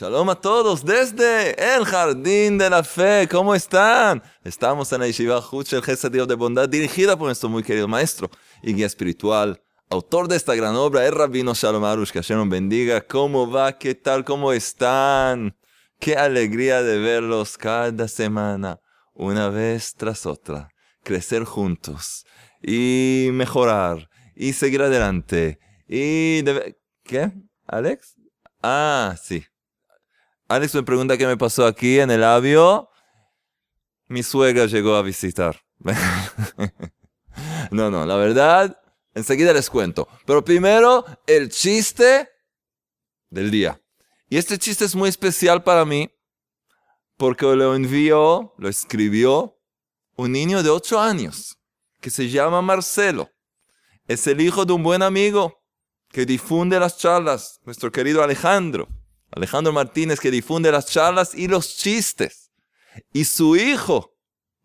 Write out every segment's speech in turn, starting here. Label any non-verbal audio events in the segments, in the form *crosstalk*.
Shalom a todos desde el Jardín de la Fe. ¿Cómo están? Estamos en la Yeshiva Huchel el de Bondad, dirigida por nuestro muy querido maestro y guía espiritual, autor de esta gran obra, el Rabino Shalom Arush. Que Hashem nos bendiga. ¿Cómo va? ¿Qué tal? ¿Cómo están? Qué alegría de verlos cada semana, una vez tras otra. Crecer juntos y mejorar y seguir adelante. Y... ¿Qué? ¿Alex? Ah, sí. Alex me pregunta qué me pasó aquí en el labio. Mi suegra llegó a visitar. *laughs* no, no, la verdad, enseguida les cuento. Pero primero, el chiste del día. Y este chiste es muy especial para mí porque lo envió, lo escribió un niño de 8 años que se llama Marcelo. Es el hijo de un buen amigo que difunde las charlas, nuestro querido Alejandro. Alejandro Martínez que difunde las charlas y los chistes. Y su hijo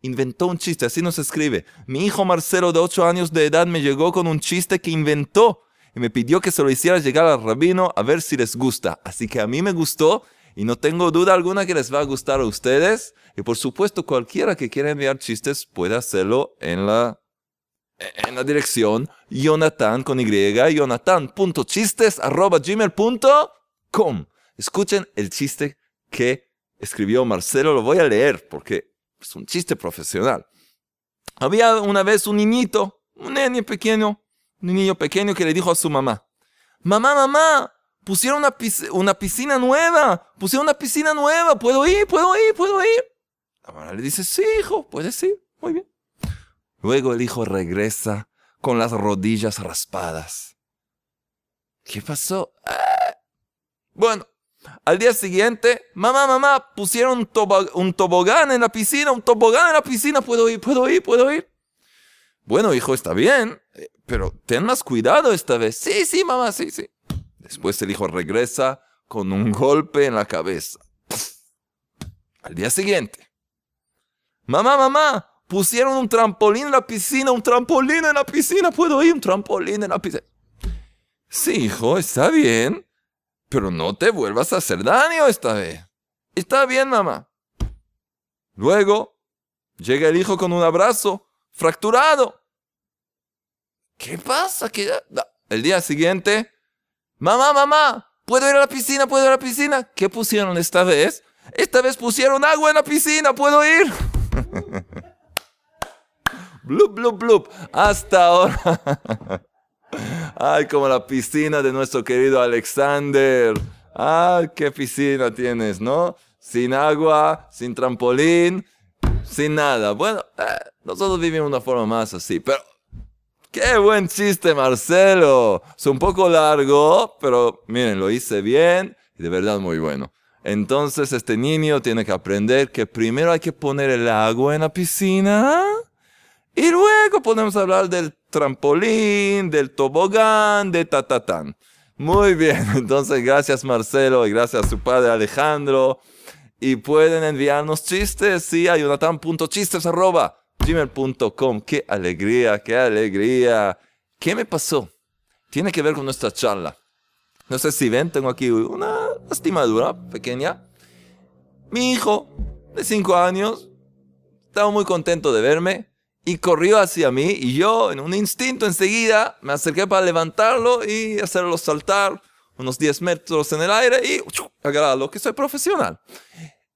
inventó un chiste, así nos escribe. Mi hijo Marcelo de 8 años de edad me llegó con un chiste que inventó y me pidió que se lo hiciera llegar al rabino a ver si les gusta. Así que a mí me gustó y no tengo duda alguna que les va a gustar a ustedes. Y por supuesto cualquiera que quiera enviar chistes puede hacerlo en la, en la dirección Jonathan con Y, jonathan.chistes.gmail.com. Escuchen el chiste que escribió Marcelo, lo voy a leer porque es un chiste profesional. Había una vez un niñito, un niño pequeño, un niño pequeño que le dijo a su mamá, mamá, mamá, pusieron una, una piscina nueva, pusieron una piscina nueva, ¿puedo ir? ¿Puedo ir? ¿Puedo ir? La mamá le dice, sí, hijo, puedes ir, muy bien. Luego el hijo regresa con las rodillas raspadas. ¿Qué pasó? Ah. Bueno, al día siguiente, mamá, mamá, pusieron un, tobogán en la piscina, un tobogán en la piscina, puedo ir, puedo ir, puedo ir. Bueno, hijo, está bien, eh, pero ten más cuidado esta vez. Sí, sí, mamá, sí, sí. Después el hijo regresa con un golpe en la cabeza. Al día siguiente, mamá, mamá, pusieron un trampolín en la piscina, un trampolín en la piscina, puedo ir, un trampolín en la piscina. Sí, hijo, está bien. Pero no te vuelvas a hacer daño esta vez. Está bien, mamá. Luego llega el hijo con un abrazo fracturado. ¿Qué pasa? El día siguiente, mamá, mamá, ¿puedo ir a la piscina? ¿Puedo ir a la piscina? ¿Qué pusieron esta vez? Esta vez pusieron agua en la piscina, ¿puedo ir? *laughs* blup, blup, blup. Hasta ahora. *laughs* Ay, como la piscina de nuestro querido Alexander. Ay, qué piscina tienes, ¿no? Sin agua, sin trampolín, sin nada. Bueno, eh, nosotros vivimos una forma más así, pero qué buen chiste, Marcelo. Es un poco largo, pero miren, lo hice bien y de verdad muy bueno. Entonces este niño tiene que aprender que primero hay que poner el agua en la piscina y luego podemos hablar del trampolín, del tobogán, de tatatán. Muy bien, *laughs* entonces gracias Marcelo y gracias a su padre Alejandro. Y pueden enviarnos chistes, sí, a gmail.com. Qué alegría, qué alegría. ¿Qué me pasó? Tiene que ver con nuestra charla. No sé si ven, tengo aquí una lastimadura pequeña. Mi hijo de 5 años estaba muy contento de verme y corrió hacia mí y yo en un instinto enseguida me acerqué para levantarlo y hacerlo saltar unos 10 metros en el aire y agarrarlo, que soy profesional.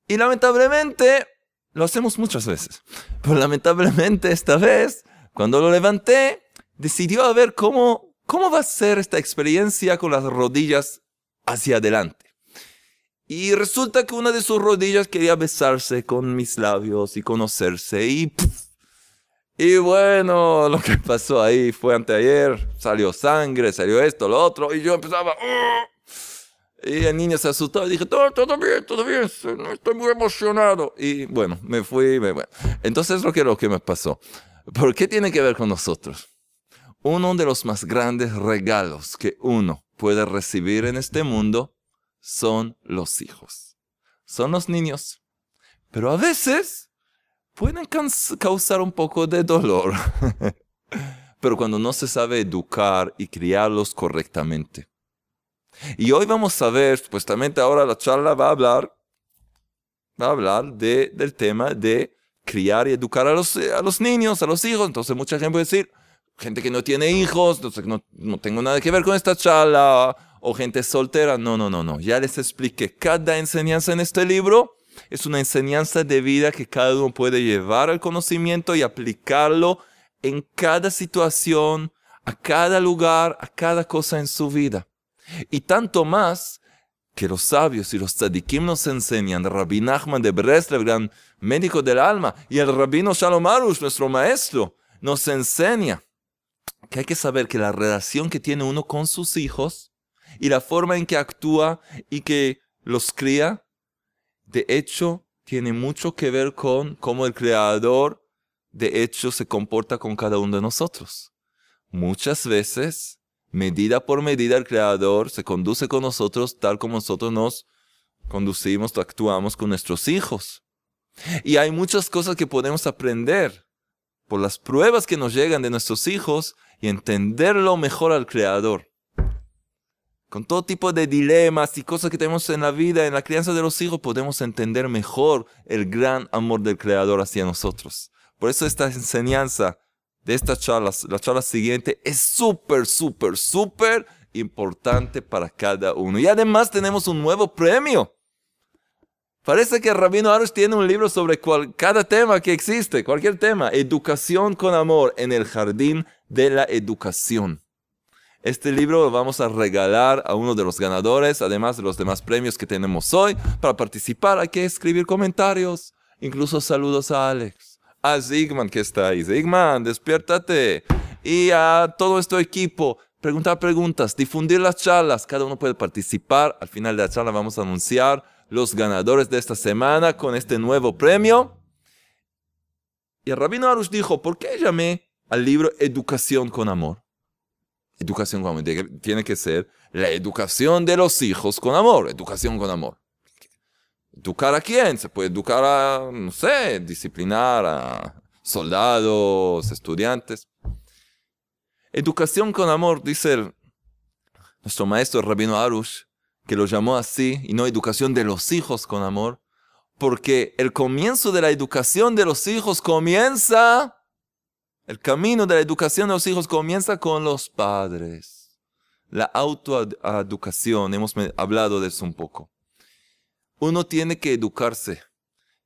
Y lamentablemente lo hacemos muchas veces, pero lamentablemente esta vez, cuando lo levanté, decidió a ver cómo, cómo va a ser esta experiencia con las rodillas hacia adelante. Y resulta que una de sus rodillas quería besarse con mis labios y conocerse y... Y bueno, lo que pasó ahí fue anteayer, salió sangre, salió esto, lo otro, y yo empezaba... Y el niño se asustó y dije, todo, todo bien, todo bien, estoy muy emocionado. Y bueno, me fui, me, bueno. Entonces lo que, lo que me pasó. ¿Por qué tiene que ver con nosotros? Uno de los más grandes regalos que uno puede recibir en este mundo son los hijos. Son los niños. Pero a veces pueden causar un poco de dolor. *laughs* Pero cuando no se sabe educar y criarlos correctamente, Y hoy vamos a ver, supuestamente ahora la charla va a hablar, va a hablar de, del tema de criar y educar a los, a los niños, a los hijos. Entonces mucha gente puede decir, gente que no tiene hijos, entonces no, no tengo nada que ver con esta charla, o gente soltera. No, no, no, no. Ya les expliqué, cada enseñanza en este libro es una enseñanza de vida que cada uno puede llevar al conocimiento y aplicarlo en cada situación, a cada lugar, a cada cosa en su vida. Y tanto más que los sabios y los tzadikim nos enseñan, Rabbi Nachman de Breslev, gran médico del alma, y el Rabino Shalom Arush, nuestro maestro, nos enseña que hay que saber que la relación que tiene uno con sus hijos y la forma en que actúa y que los cría, de hecho, tiene mucho que ver con cómo el Creador, de hecho, se comporta con cada uno de nosotros. Muchas veces, medida por medida, el Creador se conduce con nosotros tal como nosotros nos conducimos, actuamos con nuestros hijos. Y hay muchas cosas que podemos aprender por las pruebas que nos llegan de nuestros hijos y entenderlo mejor al Creador. Con todo tipo de dilemas y cosas que tenemos en la vida, en la crianza de los hijos, podemos entender mejor el gran amor del Creador hacia nosotros. Por eso esta enseñanza de esta charla, la charla siguiente, es súper, súper, súper importante para cada uno. Y además tenemos un nuevo premio. Parece que Rabino Arush tiene un libro sobre cada tema que existe, cualquier tema. Educación con amor en el jardín de la educación. Este libro lo vamos a regalar a uno de los ganadores, además de los demás premios que tenemos hoy. Para participar hay que escribir comentarios, incluso saludos a Alex, a Zigman que está ahí. Zigman, despiértate. Y a todo este equipo, preguntar preguntas, difundir las charlas. Cada uno puede participar. Al final de la charla vamos a anunciar los ganadores de esta semana con este nuevo premio. Y el rabino Arush dijo, ¿por qué llamé al libro Educación con Amor? Educación con amor. Tiene que ser la educación de los hijos con amor. Educación con amor. ¿Educar a quién? Se puede educar a, no sé, disciplinar a soldados, estudiantes. Educación con amor, dice nuestro maestro Rabino Arush, que lo llamó así, y no educación de los hijos con amor, porque el comienzo de la educación de los hijos comienza, el camino de la educación de los hijos comienza con los padres. La autoeducación, hemos hablado de eso un poco. Uno tiene que educarse,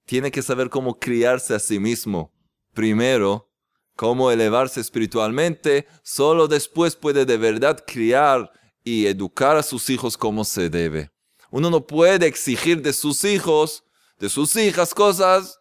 tiene que saber cómo criarse a sí mismo. Primero, cómo elevarse espiritualmente, solo después puede de verdad criar y educar a sus hijos como se debe. Uno no puede exigir de sus hijos, de sus hijas, cosas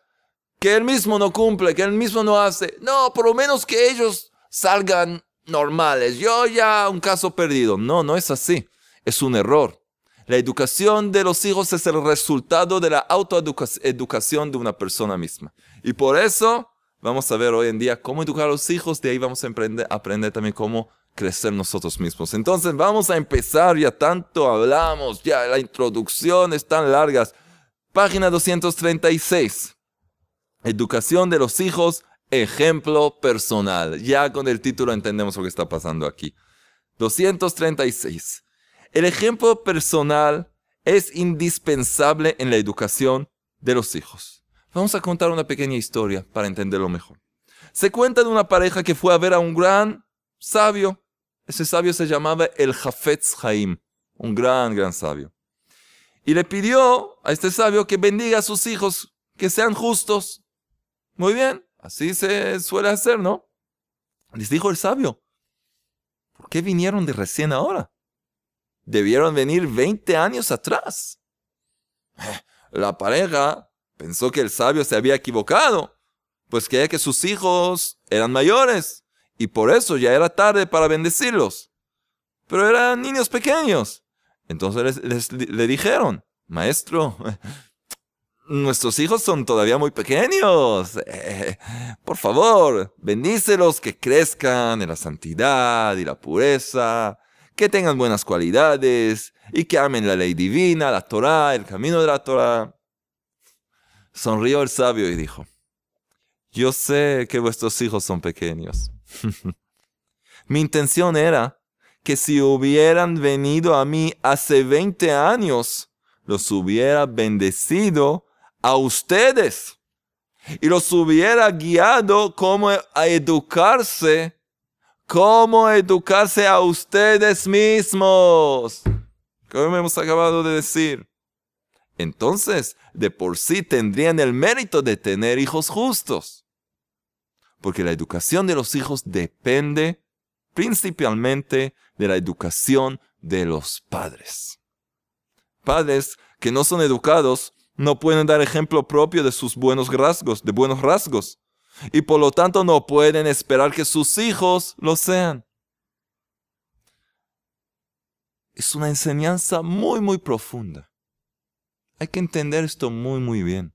que él mismo no cumple, que él mismo no hace. No, por lo menos que ellos salgan normales. Yo ya un caso perdido. No, no es así. Es un error. La educación de los hijos es el resultado de la autoeducación de una persona misma. Y por eso vamos a ver hoy en día cómo educar a los hijos. De ahí vamos a aprender, aprender también cómo crecer nosotros mismos. Entonces vamos a empezar, ya tanto hablamos, ya la introducción es tan largas. Página 236. Educación de los hijos, ejemplo personal. Ya con el título entendemos lo que está pasando aquí. 236. El ejemplo personal es indispensable en la educación de los hijos. Vamos a contar una pequeña historia para entenderlo mejor. Se cuenta de una pareja que fue a ver a un gran sabio ese sabio se llamaba el Jafetz Haim, un gran, gran sabio. Y le pidió a este sabio que bendiga a sus hijos, que sean justos. Muy bien, así se suele hacer, ¿no? Les dijo el sabio, ¿por qué vinieron de recién ahora? Debieron venir 20 años atrás. La pareja pensó que el sabio se había equivocado, pues creía que sus hijos eran mayores y por eso ya era tarde para bendecirlos. Pero eran niños pequeños. Entonces le dijeron, maestro, nuestros hijos son todavía muy pequeños. Eh, por favor, bendícelos que crezcan en la santidad y la pureza, que tengan buenas cualidades y que amen la ley divina, la Torah, el camino de la Torah. Sonrió el sabio y dijo, yo sé que vuestros hijos son pequeños. *laughs* Mi intención era que si hubieran venido a mí hace 20 años, los hubiera bendecido a ustedes y los hubiera guiado como a educarse, cómo educarse a ustedes mismos, como hemos acabado de decir. Entonces, de por sí tendrían el mérito de tener hijos justos, porque la educación de los hijos depende principalmente de la educación de los padres. Padres que no son educados no pueden dar ejemplo propio de sus buenos rasgos, de buenos rasgos, y por lo tanto no pueden esperar que sus hijos lo sean. Es una enseñanza muy, muy profunda. Hay que entender esto muy, muy bien.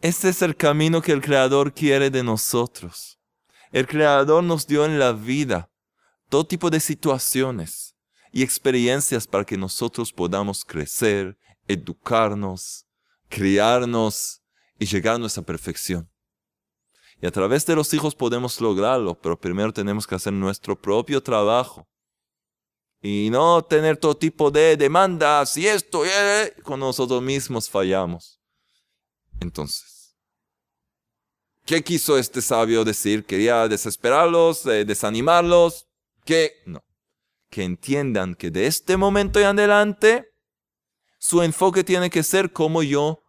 Este es el camino que el Creador quiere de nosotros. El Creador nos dio en la vida todo tipo de situaciones y experiencias para que nosotros podamos crecer, educarnos, criarnos y llegar a nuestra perfección. Y a través de los hijos podemos lograrlo, pero primero tenemos que hacer nuestro propio trabajo. Y no tener todo tipo de demandas y esto, y eh, con nosotros mismos fallamos. Entonces, ¿qué quiso este sabio decir? ¿Quería desesperarlos, eh, desanimarlos? Que no. Que entiendan que de este momento en adelante su enfoque tiene que ser cómo yo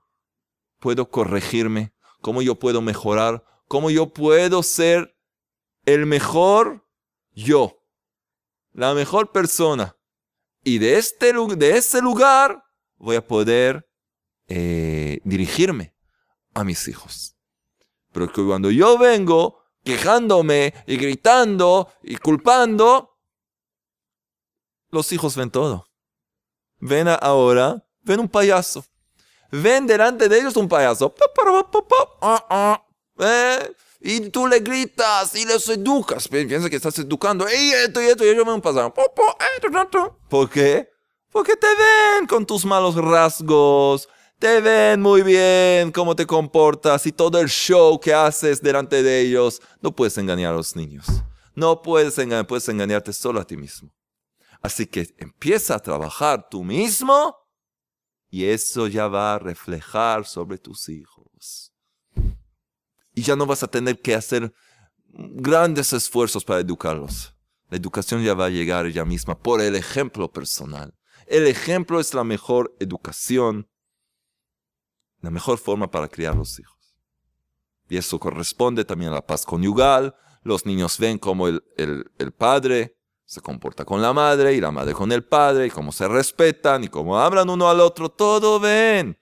puedo corregirme, cómo yo puedo mejorar, cómo yo puedo ser el mejor yo, la mejor persona. Y de, este, de ese lugar voy a poder eh, dirigirme a mis hijos. Pero que cuando yo vengo quejándome y gritando y culpando, los hijos ven todo ven ahora, ven un payaso. Ven delante de ellos un payaso. Eh, y tú le gritas y les educas. Piensa que estás educando. Y esto y esto. Y ellos ven un payaso. ¿Por qué? Porque te ven con tus malos rasgos. Te ven muy bien cómo te comportas y todo el show que haces delante de ellos. No puedes engañar a los niños. No puedes engañar, puedes engañarte solo a ti mismo. Así que empieza a trabajar tú mismo y eso ya va a reflejar sobre tus hijos. Y ya no vas a tener que hacer grandes esfuerzos para educarlos. La educación ya va a llegar ella misma por el ejemplo personal. El ejemplo es la mejor educación, la mejor forma para criar los hijos. Y eso corresponde también a la paz conyugal. Los niños ven como el, el padre se comporta con la madre y la madre con el padre y cómo se respetan y cómo hablan uno al otro, todo ven.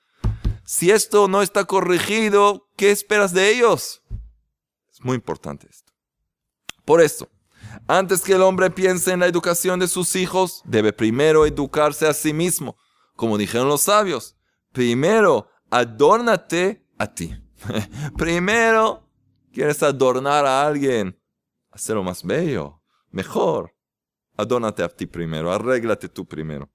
Si esto no está corregido, ¿qué esperas de ellos? Es muy importante esto. Por eso, antes que el hombre piense en la educación de sus hijos, debe primero educarse a sí mismo. Como dijeron los sabios, primero adórnate a ti. *laughs* primero quieres adornar a alguien, hacerlo más bello, mejor adónate a ti primero, arréglate tú primero.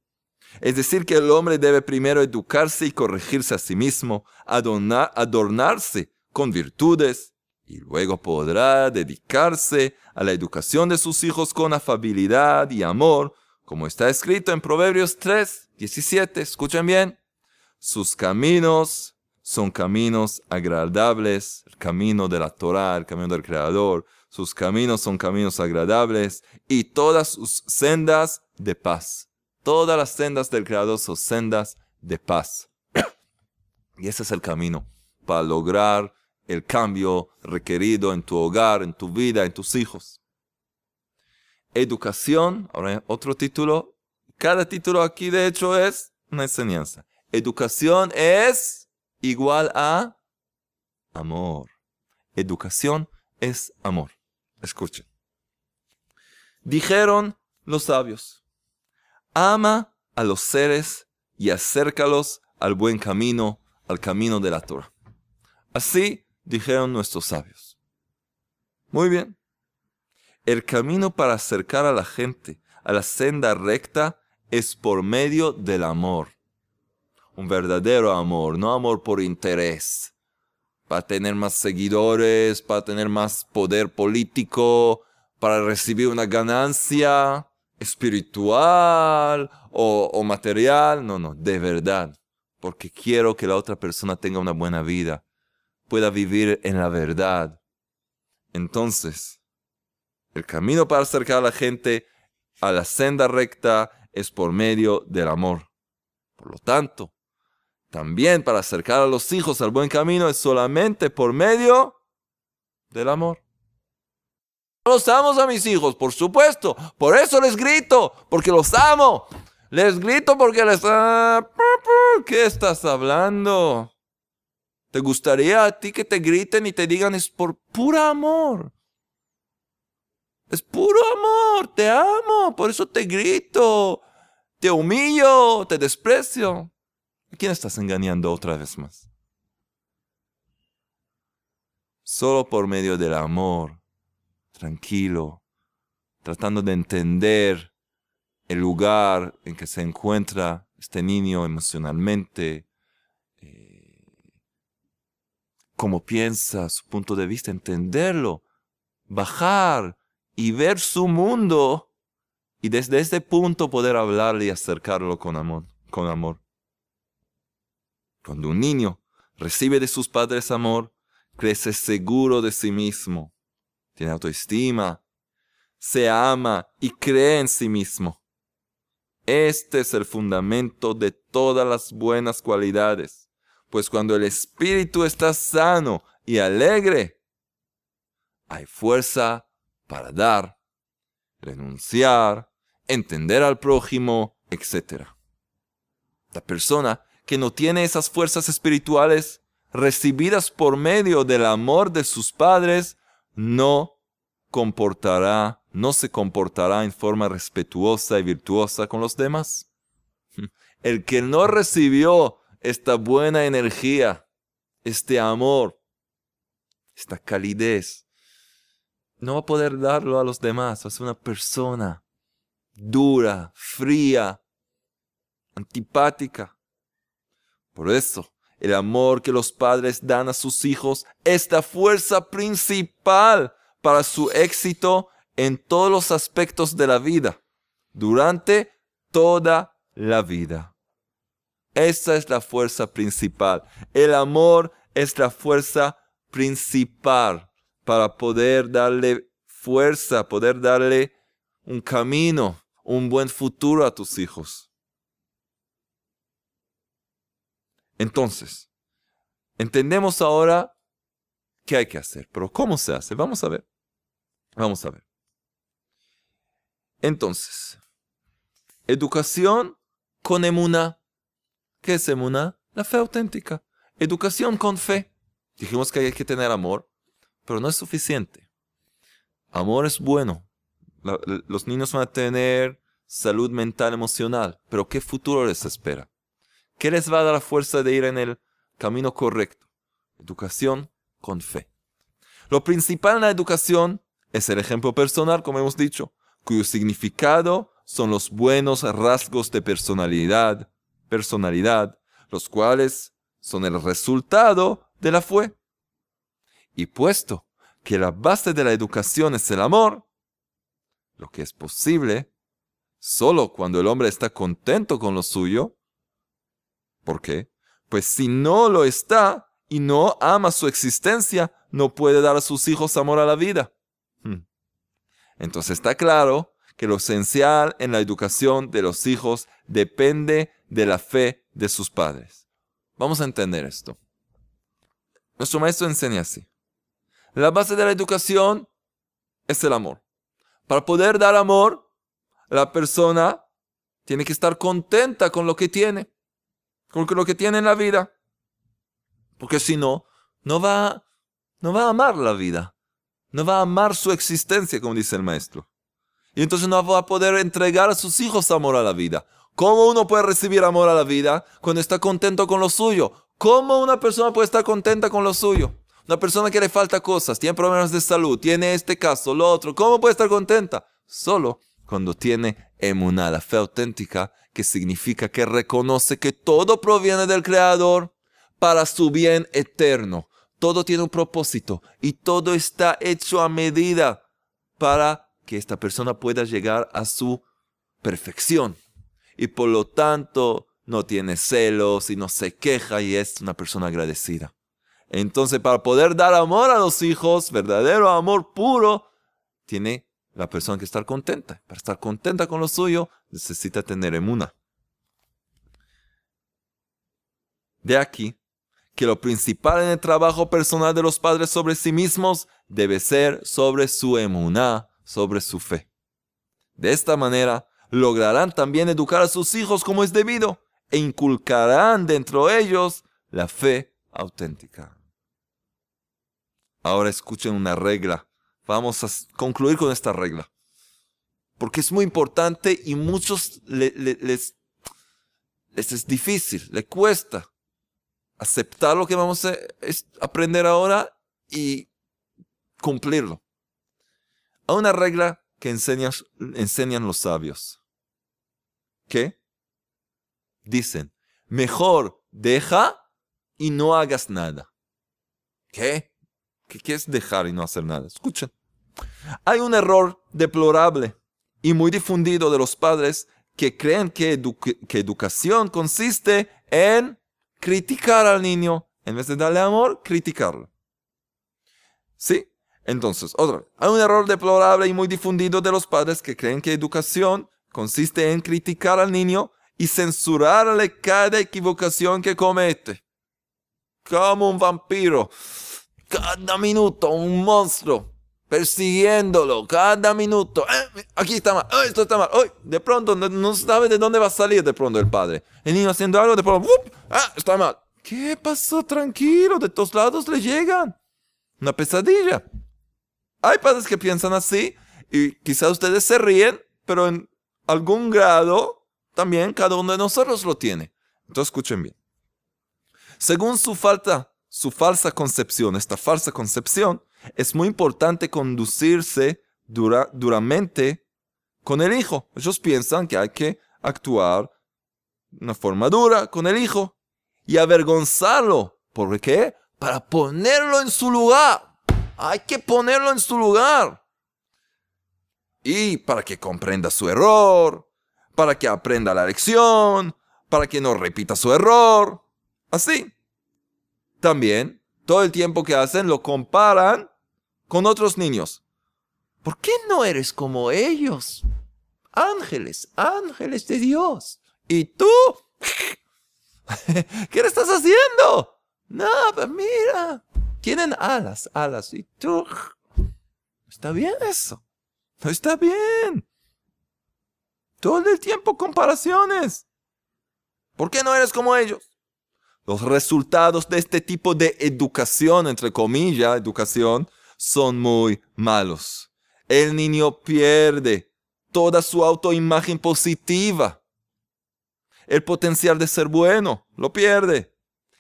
Es decir, que el hombre debe primero educarse y corregirse a sí mismo, adornarse con virtudes, y luego podrá dedicarse a la educación de sus hijos con afabilidad y amor, como está escrito en Proverbios 3, 17. Escuchen bien. Sus caminos son caminos agradables, el camino de la Torah, el camino del Creador, sus caminos son caminos agradables y todas sus sendas de paz. Todas las sendas del Creador son sendas de paz. *clears throat* y ese es el camino para lograr el cambio requerido en tu hogar, en tu vida, en tus hijos. Educación, ahora otro título. Cada título aquí de hecho es una enseñanza. Educación es igual a amor. Educación es amor. Escuchen. Dijeron los sabios, ama a los seres y acércalos al buen camino, al camino de la Torah. Así dijeron nuestros sabios. Muy bien. El camino para acercar a la gente a la senda recta es por medio del amor. Un verdadero amor, no amor por interés, para tener más seguidores, para tener más poder político, para recibir una ganancia espiritual o, material. No, no, de verdad. Porque quiero que la otra persona tenga una buena vida, pueda vivir en la verdad. Entonces, el camino para acercar a la gente a la senda recta es por medio del amor. Por lo tanto, también para acercar a los hijos al buen camino es solamente por medio del amor. Los amo a mis hijos, por supuesto. Por eso les grito, porque los amo. Les grito porque les... Ah, ¿Qué estás hablando? ¿Te gustaría a ti que te griten y te digan es por puro amor? Es puro amor, te amo, por eso te grito, te humillo, te desprecio. ¿A quién estás engañando otra vez más? Solo por medio del amor, tranquilo, tratando de entender el lugar en que se encuentra este niño emocionalmente, eh, cómo piensa, su punto de vista, entenderlo, bajar y ver su mundo y desde ese punto poder hablarle y acercarlo con amor, con amor. Cuando un niño recibe de sus padres amor, crece seguro de sí mismo, tiene autoestima, se ama y cree en sí mismo. Este es el fundamento de todas las buenas cualidades, pues cuando el espíritu está sano y alegre, hay fuerza para dar, renunciar, entender al prójimo, etc. La persona que no tiene esas fuerzas espirituales recibidas por medio del amor de sus padres no comportará, no se comportará en forma respetuosa y virtuosa con los demás. *laughs* El que no recibió esta buena energía, este amor, esta calidez, no va a poder darlo a los demás. Va a ser una persona dura, fría, antipática. Por eso, el amor que los padres dan a sus hijos es la fuerza principal para su éxito en todos los aspectos de la vida, durante toda la vida. Esa es la fuerza principal. El amor es la fuerza principal para poder darle fuerza, poder darle un camino, un buen futuro a tus hijos. Entonces, entendemos ahora qué hay que hacer, pero ¿cómo se hace? Vamos a ver. Vamos a ver. Entonces, educación con emuna. ¿Qué es emuna? La fe auténtica. Educación con fe. Dijimos que hay que tener amor, pero no es suficiente. Amor es bueno. los niños van a tener salud mental, emocional, pero ¿qué futuro les espera? ¿Qué les va a dar la fuerza de ir en el camino correcto? Educación con fe. Lo principal en la educación es el ejemplo personal, como hemos dicho, cuyo significado son los buenos rasgos de personalidad, personalidad, los cuales son el resultado de la fe. Y puesto que la base de la educación es el amor, lo que es posible solo cuando el hombre está contento con lo suyo. ¿Por qué? Pues si no lo está y no ama su existencia, no puede dar a sus hijos amor a la vida. Hmm. Entonces está claro que lo esencial en la educación de los hijos depende de la fe de sus padres. Vamos a entender esto. Nuestro maestro enseña así. La base de la educación es el amor. Para poder dar amor, la persona tiene que estar contenta con lo que tiene, con lo que tiene en la vida. Porque si no, no va, no va a amar la vida. No va a amar su existencia, como dice el maestro. Y entonces no va a poder entregar a sus hijos amor a la vida. ¿Cómo uno puede recibir amor a la vida cuando está contento con lo suyo? ¿Cómo una persona puede estar contenta con lo suyo? Una persona que le falta cosas, tiene problemas de salud, tiene este caso, lo otro. ¿Cómo puede estar contenta? Solo cuando tiene emuná, la fe auténtica, que significa que reconoce que todo proviene del Creador para su bien eterno. Todo tiene un propósito y todo está hecho a medida para que esta persona pueda llegar a su perfección. Y por lo tanto no tiene celos y no se queja y es una persona agradecida. Entonces, para poder dar amor a los hijos, verdadero amor puro, tiene la persona que estar contenta. Para estar contenta con lo suyo, necesita tener emuna. De aquí que lo principal en el trabajo personal de los padres sobre sí mismos debe ser sobre su emuná, sobre su fe. De esta manera, lograrán también educar a sus hijos como es debido e inculcarán dentro de ellos la fe auténtica. Ahora escuchen una regla. Vamos a concluir con esta regla. Porque es muy importante y muchos les, es difícil, les cuesta aceptar lo que vamos a aprender ahora y cumplirlo. Hay una regla que enseñan los sabios. ¿Qué? Dicen, mejor deja y no hagas nada. ¿Qué? ¿Qué, es dejar y no hacer nada? Escuchen. Hay un error deplorable y muy difundido de los padres que creen que, que educación consiste en criticar al niño. En vez de darle amor, criticarlo. ¿Sí? Entonces, otro, hay un error deplorable y muy difundido de los padres que creen que educación consiste en criticar al niño y censurarle cada equivocación que comete. Como un vampiro. Cada minuto, un monstruo. Persiguiéndolo, cada minuto. Eh, aquí está mal, oh, esto está mal. de pronto no, sabe de dónde va a salir de pronto el padre. El niño haciendo algo, de pronto, ah, está mal. ¿Qué pasó? Tranquilo, de todos lados le llegan. Una pesadilla. Hay padres que piensan así y quizás ustedes se ríen, pero en algún grado también cada uno de nosotros lo tiene. Entonces escuchen bien. Según su falta, su falsa concepción, esta falsa concepción, es muy importante conducirse duramente con el hijo. Ellos piensan que hay que actuar de una forma dura con el hijo y avergonzarlo. ¿Por qué? Para ponerlo en su lugar. Hay que ponerlo en su lugar. Y para que comprenda su error, para que aprenda la lección, para que no repita su error. Así. También, todo el tiempo que hacen lo comparan con otros niños. ¿Por qué no eres como ellos? Ángeles, ángeles de Dios. ¿Y tú? *laughs* ¿Qué le estás haciendo? Pues mira, tienen alas, alas. Y tú, está bien eso. No está bien. Todo el tiempo comparaciones. ¿Por qué no eres como ellos? Los resultados de este tipo de educación, entre comillas, educación, son muy malos. El niño pierde toda su autoimagen positiva. El potencial de ser bueno lo pierde.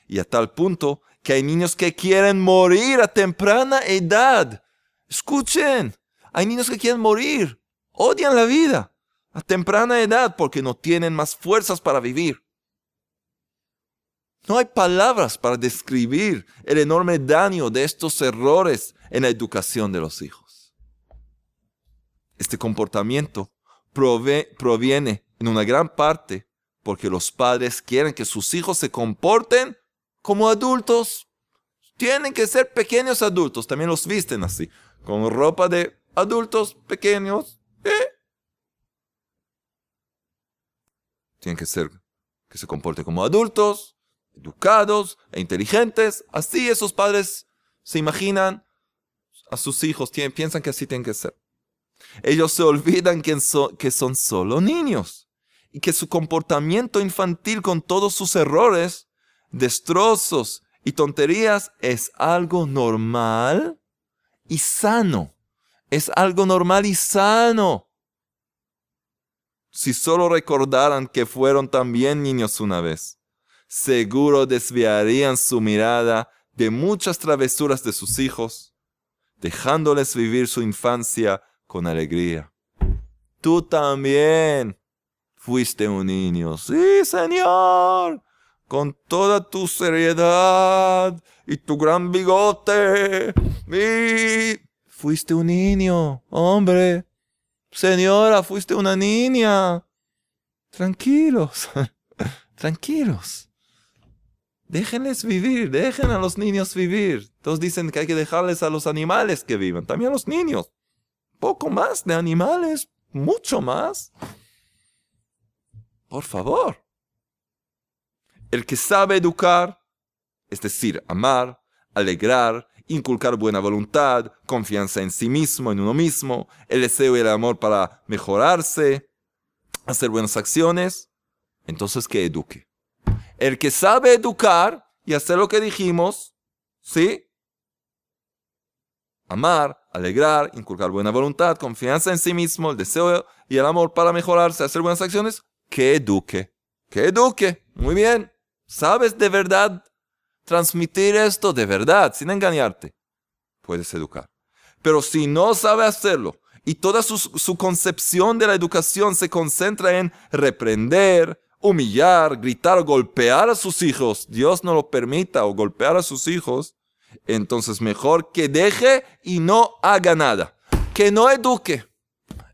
Y a tal punto que hay niños que quieren morir a temprana edad. Escuchen, hay niños que quieren morir, odian la vida a temprana edad porque no tienen más fuerzas para vivir. No hay palabras para describir el enorme daño de estos errores en la educación de los hijos. Este comportamiento proviene en una gran parte porque los padres quieren que sus hijos se comporten como adultos. Tienen que ser pequeños adultos. También los visten así, con ropa de adultos pequeños. ¿eh? Tienen que ser que se comporten como adultos, educados e inteligentes. Así esos padres se imaginan a sus hijos, piensan que así tienen que ser. Ellos se olvidan que son solo niños y que su comportamiento infantil con todos sus errores destrozos y tonterías es algo normal y sano. Es algo normal y sano. Si solo recordaran que fueron también niños una vez, seguro desviarían su mirada de muchas travesuras de sus hijos, dejándoles vivir su infancia con alegría. Tú también fuiste un niño. Sí, Señor con toda tu seriedad y tu gran bigote. Y fuiste un niño, hombre. Señora, fuiste una niña. Tranquilos, *laughs* tranquilos. Déjenles vivir, dejen a los niños vivir. Todos dicen que hay que dejarles a los animales que vivan, también a los niños. Poco más de animales, mucho más. Por favor. El que sabe educar, es decir, amar, alegrar, inculcar buena voluntad, confianza en sí mismo, en uno mismo, el deseo y el amor para mejorarse, hacer buenas acciones, entonces que eduque. El que sabe educar y hacer lo que dijimos, ¿sí? Amar, alegrar, inculcar buena voluntad, confianza en sí mismo, el deseo y el amor para mejorarse, hacer buenas acciones, que eduque. Que eduque. Muy bien. ¿Sabes de verdad transmitir esto de verdad, sin engañarte? Puedes educar. Pero si no sabe hacerlo y toda su, su concepción de la educación se concentra en reprender, humillar, gritar o golpear a sus hijos, Dios no lo permita, o golpear a sus hijos, entonces mejor que deje y no haga nada. Que no eduque.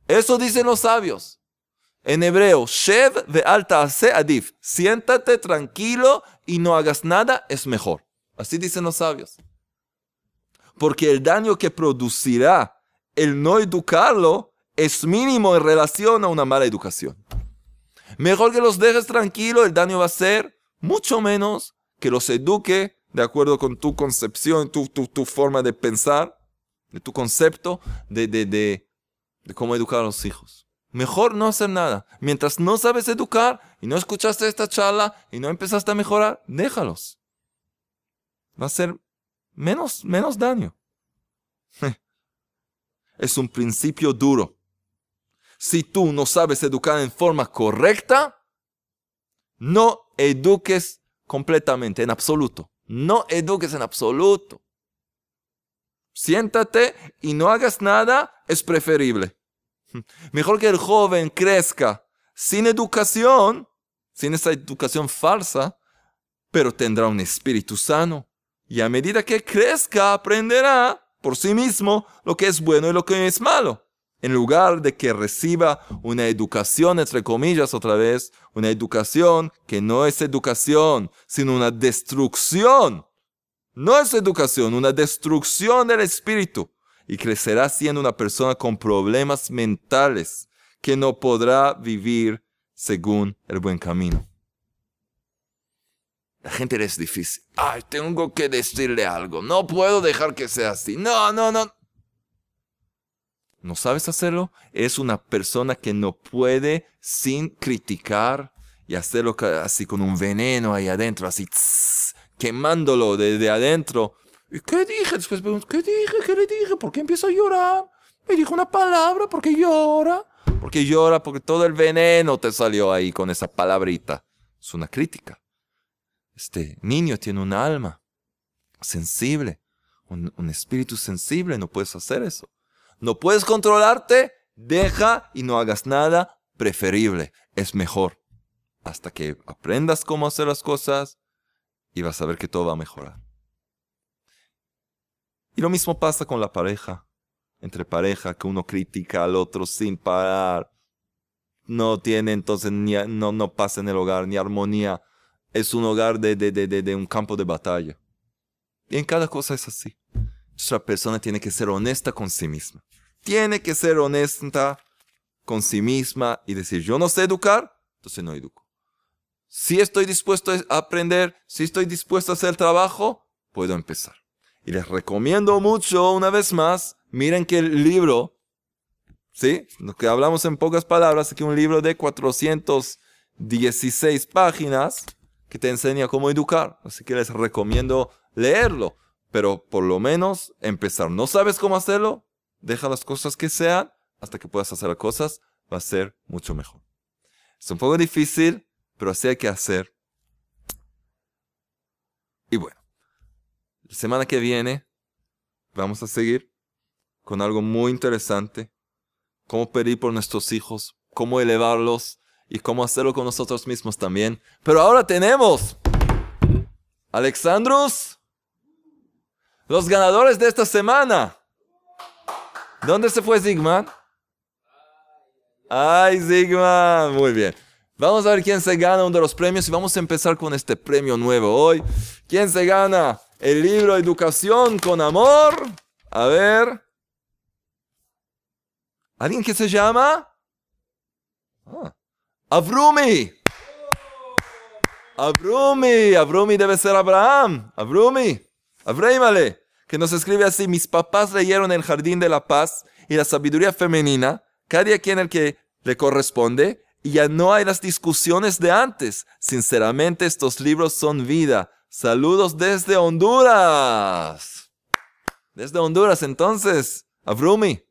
Eso dicen los sabios. En hebreo, Shev ve alta adif. Siéntate tranquilo y no hagas nada es mejor. Así dicen los sabios. Porque el daño que producirá el no educarlo es mínimo en relación a una mala educación. Mejor que los dejes tranquilo, el daño va a ser mucho menos que los eduque de acuerdo con tu concepción, tu, tu, forma de pensar, de tu concepto de, de, de, de cómo educar a los hijos. Mejor no hacer nada. Mientras no sabes educar y no escuchaste esta charla y no empezaste a mejorar, déjalos. Va a ser menos, menos daño. *laughs* Es un principio duro. Si tú no sabes educar en forma correcta, no eduques completamente, en absoluto. No eduques en absoluto. Siéntate y no hagas nada es preferible. *laughs* Mejor que el joven crezca sin educación, sin esa educación falsa, pero tendrá un espíritu sano. Y a medida que crezca, aprenderá por sí mismo lo que es bueno y lo que es malo. En lugar de que reciba una educación, entre comillas otra vez, una educación que no es educación, sino una destrucción. No es educación, una destrucción del espíritu y crecerá siendo una persona con problemas mentales que no podrá vivir según el buen camino. La gente es difícil. Ay, tengo que decirle algo. No puedo dejar que sea así. No, no, no. ¿No sabes hacerlo? Es una persona que no puede sin criticar y hacerlo así con un veneno ahí adentro, así quemándolo desde adentro ¿Y qué dije? Después ¿qué dije? ¿Qué le dije? ¿Por qué empiezo a llorar? Me dijo una palabra, ¿por qué llora? Porque llora porque todo el veneno te salió ahí con esa palabrita. Es una crítica. Este niño tiene un alma sensible, un, un espíritu sensible, no puedes hacer eso. No puedes controlarte, deja y no hagas nada preferible, es mejor. Hasta que aprendas cómo hacer las cosas y vas a ver que todo va a mejorar. Y lo mismo pasa con la pareja. Entre pareja, que uno critica al otro sin parar. No tiene entonces, ni, no, no pasa en el hogar, ni armonía. Es un hogar de, de, de, de, un campo de batalla. Y en cada cosa es así. Nuestra persona tiene que ser honesta con sí misma. Tiene que ser honesta con sí misma y decir, yo no sé educar, entonces no educo. Si estoy dispuesto a aprender, si estoy dispuesto a hacer trabajo, puedo empezar. Y les recomiendo mucho, una vez más, miren que el libro, ¿sí? Lo que hablamos en pocas palabras, aquí un libro de 416 páginas que te enseña cómo educar. Así que les recomiendo leerlo, pero por lo menos empezar. ¿No sabes cómo hacerlo? Deja las cosas que sean hasta que puedas hacer las cosas, va a ser mucho mejor. Es un poco difícil, pero así hay que hacer. Y bueno semana que viene vamos a seguir con algo muy interesante. Cómo pedir por nuestros hijos, cómo elevarlos y cómo hacerlo con nosotros mismos también. Pero ahora tenemos Alexandros, los ganadores de esta semana. ¿Dónde se fue Zigman? Ay, Sigma. Muy bien. Vamos a ver quién se gana uno de los premios y vamos a empezar con este premio nuevo hoy. ¿Quién se gana el libro Educación con Amor? A ver. ¿Alguien que se llama? Ah. Avrumi. Abrumi. Abrumi debe ser Abraham. Abrumi. Abreimale. Que nos escribe así. Mis papás leyeron El Jardín de la Paz y la Sabiduría Femenina. Cada quien el que le corresponde. Y ya no hay las discusiones de antes. Sinceramente, estos libros son vida. Saludos desde Honduras. Desde Honduras, entonces. Abrumi.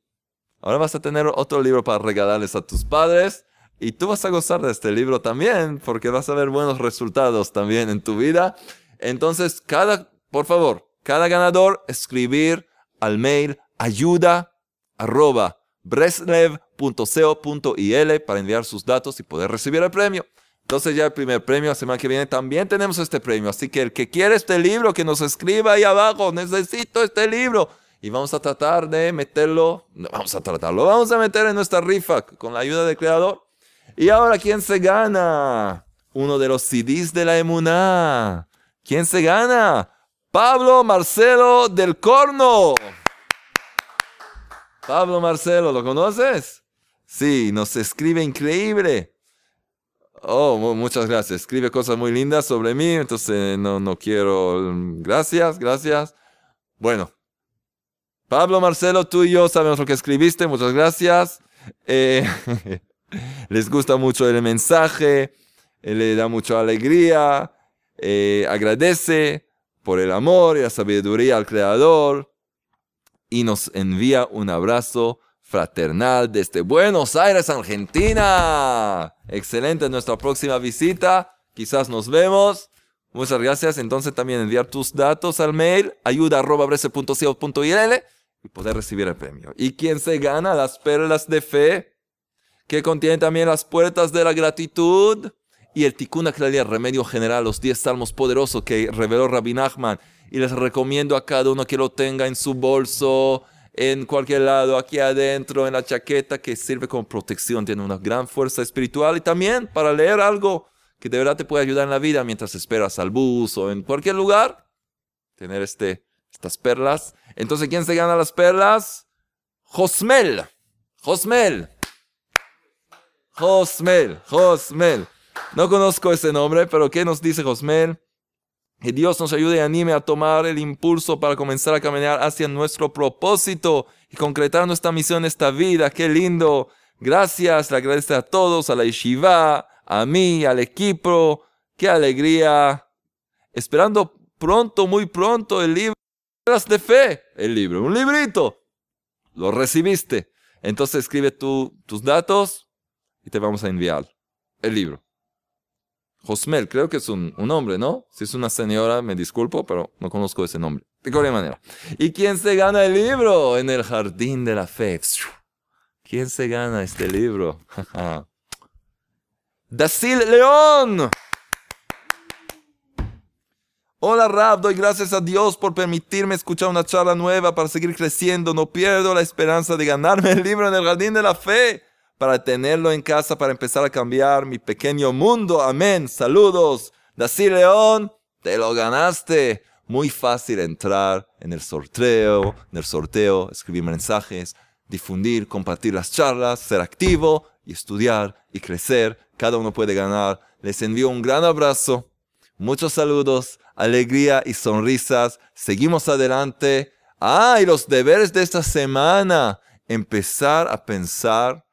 Ahora vas a tener otro libro para regalarles a tus padres. Y tú vas a gozar de este libro también, porque vas a ver buenos resultados también en tu vida. Entonces, cada, por favor, cada ganador, escribir al mail ayuda arroba breslev.co.il para enviar sus datos y poder recibir el premio. Entonces ya el primer premio, la semana que viene también tenemos este premio. Así que el que quiere este libro, que nos escriba ahí abajo, necesito este libro y vamos a tratar de meterlo, no vamos a tratarlo, vamos a meter en nuestra rifa con la ayuda del creador. Y ahora, ¿quién se gana? Uno de los CDs de la Emuná. ¿Quién se gana? Pablo Marcelo del Corno. Pablo Marcelo, ¿lo conoces? Sí, nos escribe increíble. Oh, muchas gracias. Escribe cosas muy lindas sobre mí, entonces no, no quiero... Gracias, gracias. Bueno, Pablo, Marcelo, tú y yo sabemos lo que escribiste, muchas gracias. Eh, *laughs* les gusta mucho el mensaje, eh, le da mucha alegría, eh, agradece por el amor y la sabiduría al Creador y nos envía un abrazo fraternal desde Buenos Aires, Argentina. Excelente nuestra próxima visita. Quizás nos vemos. Muchas gracias. Entonces también enviar tus datos al mail ayuda.brese.co.il y poder recibir el premio. ¿Y quién se gana las perlas de fe? Que contienen también las puertas de la gratitud y el Tikkun el remedio general, los 10 salmos poderosos que reveló Rabbi Nachman. Y les recomiendo a cada uno que lo tenga en su bolso, en cualquier lado, aquí adentro, en la chaqueta, que sirve como protección, tiene una gran fuerza espiritual y también para leer algo que de verdad te puede ayudar en la vida mientras esperas al bus o en cualquier lugar. Tener este, estas perlas entonces, ¿quién se gana las perlas? Josmel. Josmel. Josmel. Josmel. No conozco ese nombre, pero ¿qué nos dice Josmel? Que Dios nos ayude y anime a tomar el impulso para comenzar a caminar hacia nuestro propósito y concretar nuestra misión en esta vida. ¡Qué lindo! Gracias, le agradezco a todos, a la yeshiva, a mí, al equipo. ¡Qué alegría! Esperando pronto, muy pronto, el libro de fe, el libro, un librito. Lo recibiste. Entonces escribe tus datos y te vamos a enviar el libro. Josmel, creo que es un, un, hombre, ¿no? Si es una señora, me disculpo, pero no conozco ese nombre. De cualquier manera. ¿Y quién se gana el libro en el jardín de la fe? ¿Quién se gana este libro? *laughs* Dasil León. Hola Rab, doy gracias a Dios por permitirme escuchar una charla nueva para seguir creciendo. No pierdo la esperanza de ganarme el libro en el jardín de la fe para tenerlo en casa para empezar a cambiar mi pequeño mundo. Amén. Saludos. Dací León, te lo ganaste. Muy fácil entrar en el sorteo, en el sorteo, escribir mensajes, difundir, compartir las charlas, ser activo y estudiar y crecer. Cada uno puede ganar. Les envío un gran abrazo. Muchos saludos alegría y sonrisas. Seguimos adelante. Ah, y los deberes de esta semana. Empezar a pensar,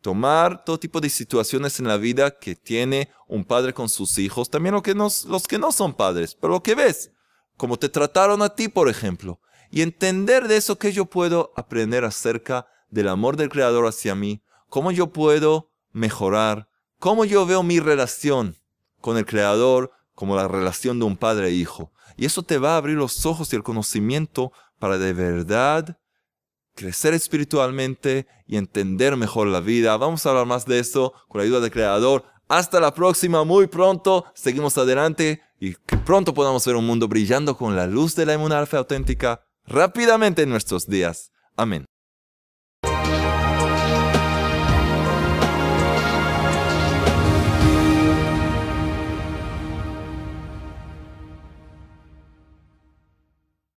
tomar todo tipo de situaciones en la vida que tiene un padre con sus hijos, también lo que los que no son padres, pero lo que ves, como te trataron a ti, por ejemplo, y entender de eso que yo puedo aprender acerca del amor del Creador hacia mí, cómo yo puedo mejorar, cómo yo veo mi relación con el Creador, como la relación de un padre e hijo. Y eso te va a abrir los ojos y el conocimiento para de verdad crecer espiritualmente y entender mejor la vida. Vamos a hablar más de eso con la ayuda del Creador. Hasta la próxima, muy pronto. Seguimos adelante y que pronto podamos ver un mundo brillando con la luz de la inmunidad auténtica rápidamente en nuestros días. Amén.